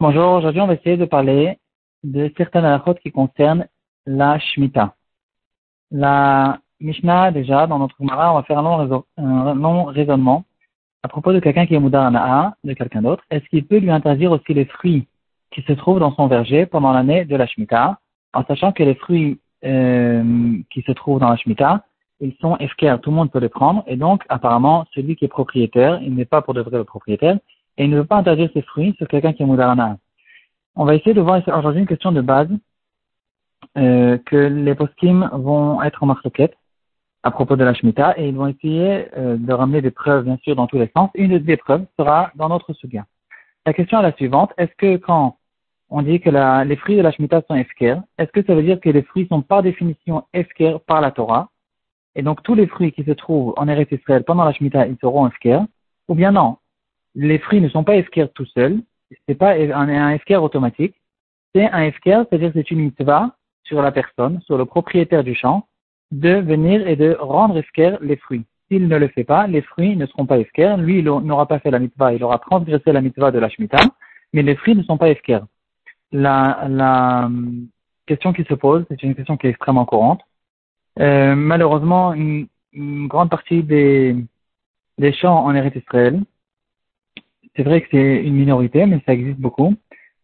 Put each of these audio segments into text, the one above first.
Bonjour, aujourd'hui on va essayer de parler de certaines halachot qui concernent la Shemitah. La Mishnah, déjà, dans notre Gemara, on va faire un long, raisonnement à propos de quelqu'un qui est Moudar de quelqu'un d'autre. Est-ce qu'il peut lui interdire aussi les fruits qui se trouvent dans son verger pendant l'année de la Shemitah, en sachant que les fruits euh, qui se trouvent dans la Shemitah ils sont FKR, tout le monde peut les prendre, et donc apparemment celui qui est propriétaire, il n'est pas pour de vrai le propriétaire, et il ne veut pas interdire ses fruits sur quelqu'un qui est Moudarana. On va essayer de voir aujourd'hui une question de base euh, que les poskim vont être en marquette à propos de la Shemitah, et ils vont essayer euh, de ramener des preuves, bien sûr, dans tous les sens. Une des preuves sera dans notre soutien. La question est la suivante, est-ce que quand on dit que la, les fruits de la Shemitah sont FKR, est-ce que ça veut dire que les fruits sont par définition FKR par la Torah? Et donc tous les fruits qui se trouvent en Eretz Israël pendant la Shemitah, ils seront FKR, ou bien non, les fruits ne sont pas FKR tout seuls, c'est pas un, un FKR automatique, c'est un FKR, c'est-à-dire c'est une mitzvah sur la personne, sur le propriétaire du champ, de venir et de rendre FKR les fruits. S'il ne le fait pas, les fruits ne seront pas FKR, lui il n'aura pas fait la mitzvah, il aura transgressé la mitzvah de la Shemitah, mais les fruits ne sont pas FKR. La, la hum, question qui se pose, c'est une question qui est extrêmement courante, euh, malheureusement, une, grande partie des, des champs en Eretz Israël, c'est vrai que c'est une minorité, mais ça existe beaucoup,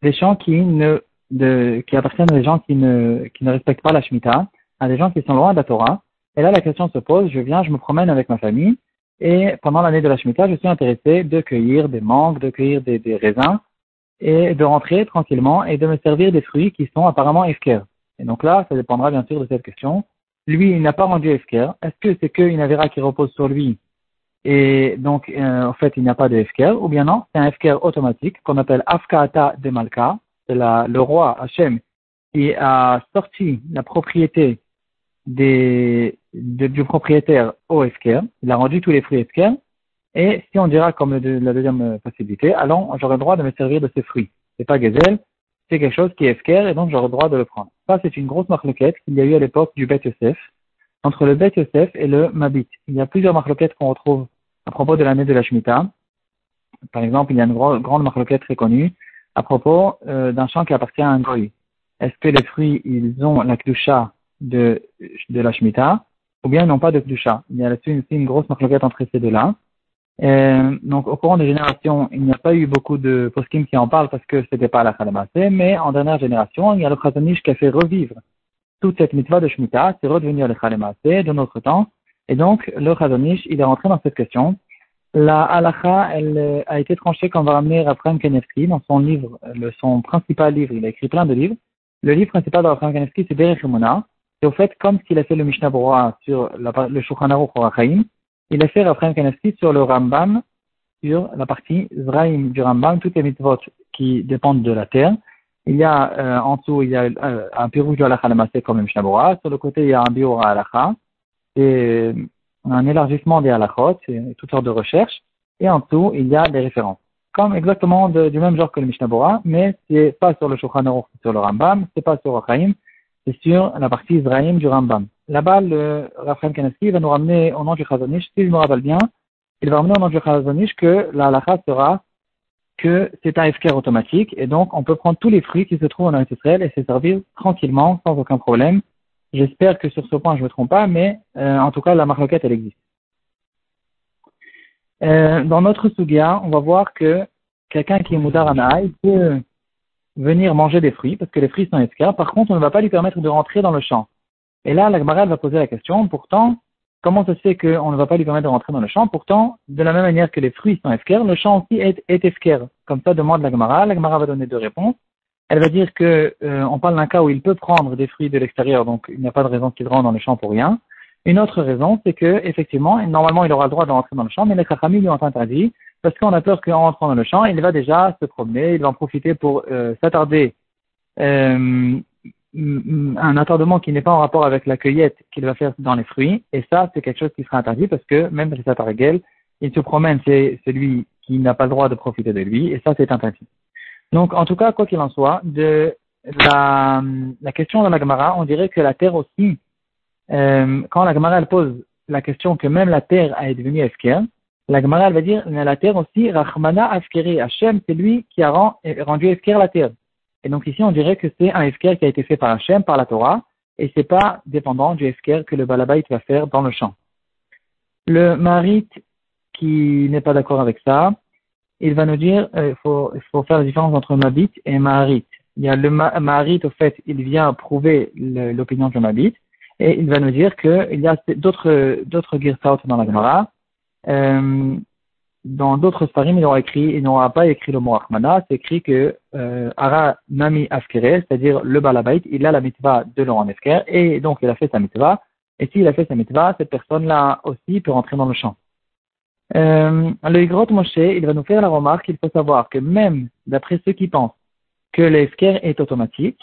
des champs qui ne de, qui appartiennent à des gens qui ne, qui ne respectent pas la Shemitah, à des gens qui sont loin de la Torah. Et là, la question se pose, je viens, je me promène avec ma famille, et pendant l'année de la Shemitah, je suis intéressé de cueillir des mangues, de cueillir des, des raisins, et de rentrer tranquillement et de me servir des fruits qui sont apparemment efker. Et donc là, ça dépendra bien sûr de cette question lui, il n'a pas rendu Efker. Est-ce que c'est qu'une Avera qui repose sur lui et donc, euh, en fait, il n'y a pas de Efker Ou bien non, c'est un Efker automatique qu'on appelle Afkaata de Malka. C'est le roi Hachem qui a sorti la propriété des, du propriétaire au Efker. Il a rendu tous les fruits Efker. Et si on dira comme la deuxième possibilité, alors j'aurai le droit de me servir de ces fruits. C'est pas gazelle, c'est quelque chose qui est Efker et donc j'aurai le droit de le prendre. C'est une grosse marloquette qu'il y a eu à l'époque du Bet Yosef, entre le Bet Yosef et le Mabit. Il y a plusieurs marloquettes qu'on retrouve à propos de l'année de la Shemitah. Par exemple, il y a une grande marloquette très connue à propos euh, d'un champ qui appartient à un goy. Est-ce que les fruits, ils ont la klusha de, la Shemitah ou bien ils n'ont pas de klusha Il y a là-dessus une, grosse marloquette entre ces deux-là. Euh, donc, au courant des générations, il n'y a pas eu beaucoup de poskim qui en parlent parce que c'était pas la Khalamassé, mais en dernière génération, il y a le Khazanish qui a fait revivre toute cette mitzvah de Shemitah, c'est redevenu le Khalamassé de notre temps. Et donc, le Khazanish, il est rentré dans cette question. La halacha, elle euh, a été tranchée on va ramener Raphaël Kanevski dans son livre, le, son principal livre. Il a écrit plein de livres. Le livre principal de Raphaël Kanevski, c'est Derech C'est au fait comme s'il a fait le Mishnah Bora sur le Shulchan Aruch il a fait Raphaël Kanevski sur le Rambam, sur la partie Zraïm du Rambam, toutes les mitzvot qui dépendent de la terre. Il y a euh, en dessous, il y a euh, un pirouge de halakha comme le Sur le côté, il y a un biura halakha. C'est un élargissement des halakhot, c'est toutes sortes de recherches. Et en dessous, il y a des références. Comme exactement du même genre que le Mishnah mais c'est pas sur le Shulchan Aruch, sur le Rambam, c'est pas sur Rachaim, c'est sur la partie Zraïm du Rambam. Là-bas, le Raphaël Kanaski va nous ramener au nom du Chazonish, si je me rappelle bien, il va ramener au nom du Chazonish que la halakha sera que c'est un FKR automatique et donc on peut prendre tous les fruits qui se trouvent en Israël et se servir tranquillement, sans aucun problème. J'espère que sur ce point je ne me trompe pas, mais euh, en tout cas la marloquette elle existe. Euh, dans notre Sugia, on va voir que quelqu'un qui est Moudarana, il peut venir manger des fruits parce que les fruits sont FKR. Par contre, on ne va pas lui permettre de rentrer dans le champ. Et là, la Gemara va poser la question, pourtant, comment ça se fait qu'on ne va pas lui permettre de rentrer dans le champ? Pourtant, de la même manière que les fruits sont efker, le champ aussi est, est Comme ça, demande la Gemara. La Gemara va donner deux réponses. Elle va dire que euh, on parle d'un cas où il peut prendre des fruits de l'extérieur, donc il n'y a pas de raison qu'il rentre dans le champ pour rien. Une autre raison, c'est que effectivement, normalement, il aura le droit de rentrer dans le champ, mais les Chachamim lui ont interdit parce qu'on a peur qu'en rentrant dans le champ, il va déjà se promener, il va en profiter pour euh, s'attarder euh, un attardement qui n'est pas en rapport avec la cueillette qu'il va faire dans les fruits, et ça, c'est quelque chose qui sera interdit parce que même ça paraît il se promène, c'est celui qui n'a pas le droit de profiter de lui, et ça, c'est interdit. Donc, en tout cas, quoi qu'il en soit, de la, question de la Gemara, on dirait que la terre aussi, euh, quand la Gemara elle pose la question que même la terre a devenu esquerre, La Gemara, elle va dire, la terre aussi, Rachmana Afkeri. Hachem, c'est lui qui a rendu Efker la terre. Et donc ici, on dirait que c'est un Efker qui a été fait par Hachem, par la Torah, et c'est pas dépendant du Efker que le Balabait va faire dans le champ. Le Marit, qui n'est pas d'accord avec ça, il va nous dire, euh, il faut, faire la différence entre Mabit et Maharit. Il y a le Maharit, au fait, il vient prouver l'opinion de Mabit, et il va nous dire qu'il y a d'autres, d'autres dans la Gemara, euh, dans d'autres sparim, il aura écrit, il n'aura pas écrit le mot Ahmana, c'est écrit que euh, Ara Nami Afkere, c'est-à-dire le Balabait, il a la mitva de Laurent Efker, et donc il a fait sa mitva, et s'il a fait sa mitva, cette personne-là aussi peut rentrer dans le champ. Euh, le Higrot Moshe, il va nous faire la remarque qu'il faut savoir que même d'après ceux qui pensent que l'Efker est automatique,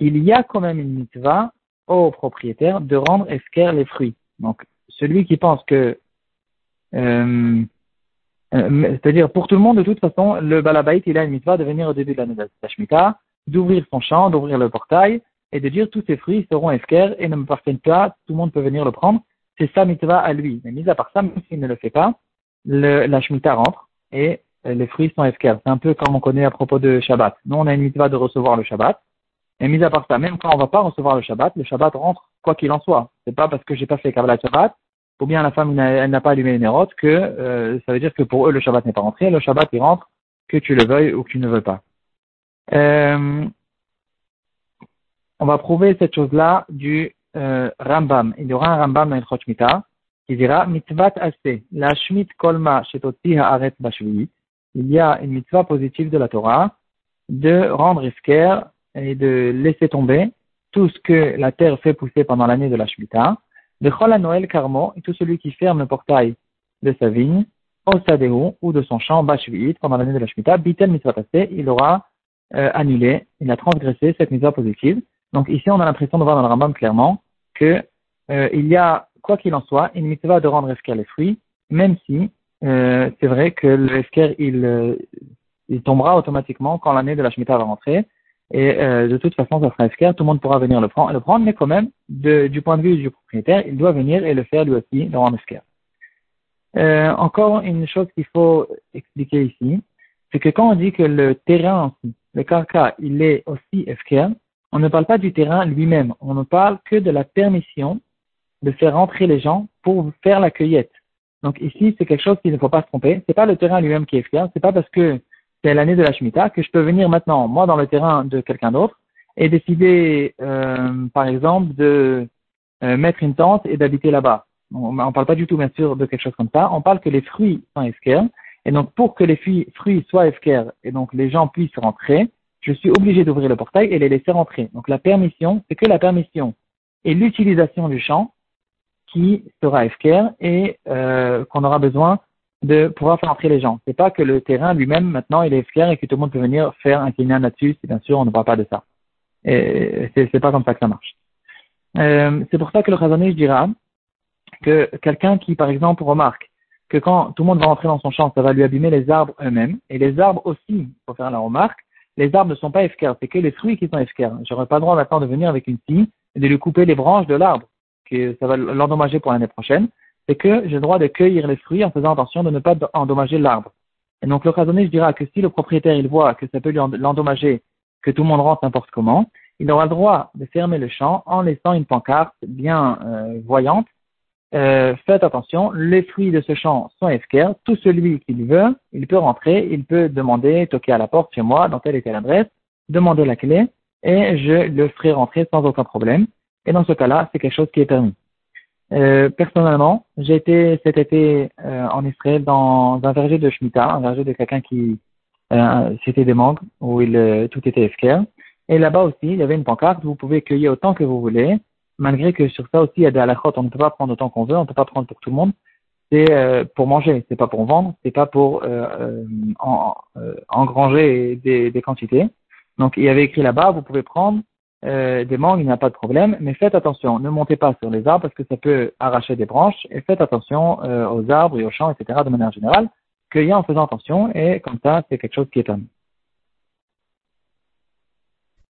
il y a quand même une mitva au propriétaire de rendre Efker les fruits. Donc, celui qui pense que euh, c'est-à-dire, pour tout le monde, de toute façon, le balabait, il a une mitzvah de venir au début de la Shemitah, d'ouvrir son champ, d'ouvrir le portail, et de dire tous ces fruits seront efker et ne me parviennent pas, tout le monde peut venir le prendre. C'est sa mitzvah à lui. Mais mis à part ça, même s'il ne le fait pas, le, la Shemitah rentre et euh, les fruits sont efker. C'est un peu comme on connaît à propos de Shabbat. Nous, on a une mitzvah de recevoir le Shabbat. Et mis à part ça, même quand on va pas recevoir le Shabbat, le Shabbat rentre quoi qu'il en soit. C'est pas parce que j'ai pas fait Kabbalah Shabbat ou bien la femme elle n'a pas allumé les nérotes, que euh, ça veut dire que pour eux le Shabbat n'est pas rentré, le Shabbat il rentre, que tu le veuilles ou que tu ne veux pas. Euh, on va prouver cette chose-là du euh, Rambam. Il y aura un Rambam dans le Mita qui dira mitvat assez la shmit kolma shetoti haaret bashvit. Il y a une mitzvah positive de la Torah de rendre isker et de laisser tomber tout ce que la terre fait pousser pendant l'année de la Shemitah de Chol Noël Carmo, et tout celui qui ferme le portail de sa vigne, au Sadeu, ou de son champ, Bashvi'it, pendant l'année de la Shemitah, Bitel il aura euh, annulé, il a transgressé cette mitzvah positive. Donc ici, on a l'impression de voir dans le Rambam clairement que euh, il y a, quoi qu'il en soit, une mitzvah de rendre Esker les fruits, même si euh, c'est vrai que le il, il tombera automatiquement quand l'année de la Shemitah va rentrer, et euh, de toute façon, ça sera efficace, tout le monde pourra venir le prendre, le prendre mais quand même, de, du point de vue du propriétaire, il doit venir et le faire lui aussi, le rendre efficace. Euh, encore une chose qu'il faut expliquer ici, c'est que quand on dit que le terrain, le carca, il est aussi efficace, on ne parle pas du terrain lui-même, on ne parle que de la permission de faire rentrer les gens pour faire la cueillette. Donc ici, c'est quelque chose qu'il ne faut pas se tromper. C'est pas le terrain lui-même qui est efficace, c'est pas parce que c'est l'année de la Shemitah, que je peux venir maintenant, moi, dans le terrain de quelqu'un d'autre, et décider, euh, par exemple, de euh, mettre une tente et d'habiter là-bas. On ne parle pas du tout, bien sûr, de quelque chose comme ça. On parle que les fruits sont efker. Et donc, pour que les fruits soient efker et donc les gens puissent rentrer, je suis obligé d'ouvrir le portail et les laisser rentrer. Donc, la permission, c'est que la permission et l'utilisation du champ qui sera efker et euh, qu'on aura besoin de pouvoir faire entrer les gens. C'est pas que le terrain lui-même, maintenant, il est fier et que tout le monde peut venir faire un kinyan là-dessus. Bien sûr, on ne parle pas de ça. Et c'est pas comme ça que ça marche. Euh, c'est pour ça que le je dira que quelqu'un qui, par exemple, remarque que quand tout le monde va rentrer dans son champ, ça va lui abîmer les arbres eux-mêmes. Et les arbres aussi, pour faire la remarque, les arbres ne sont pas efficaces, c'est que les fruits qui sont efficaces. J'aurais pas le droit maintenant de venir avec une scie et de lui couper les branches de l'arbre, que ça va l'endommager pour l'année prochaine c'est que j'ai le droit de cueillir les fruits en faisant attention de ne pas endommager l'arbre. Et donc le raisonné, je dirais que si le propriétaire il voit que ça peut l'endommager, que tout le monde rentre n'importe comment, il aura le droit de fermer le champ en laissant une pancarte bien euh, voyante. Euh, faites attention, les fruits de ce champ sont esquers, tout celui qu'il veut, il peut rentrer, il peut demander, toquer à la porte chez moi, dans telle et telle demander la clé, et je le ferai rentrer sans aucun problème. Et dans ce cas-là, c'est quelque chose qui est permis. Euh, personnellement, j'ai été cet été euh, en Israël dans un verger de Shemitah, un verger de quelqu'un qui euh, c'était des mangues où il euh, tout était esquerre. Et là-bas aussi, il y avait une pancarte, vous pouvez cueillir autant que vous voulez, malgré que sur ça aussi il y a des halakhot, on ne peut pas prendre autant qu'on veut, on ne peut pas prendre pour tout le monde. C'est euh, pour manger, c'est pas pour vendre, c'est pas pour en, engranger des, des quantités. Donc il y avait écrit là-bas, vous pouvez prendre euh, des mangues, il n'y a pas de problème, mais faites attention, ne montez pas sur les arbres parce que ça peut arracher des branches, et faites attention euh, aux arbres et aux champs, etc. de manière générale, cueillez en faisant attention, et comme ça, c'est quelque chose qui est.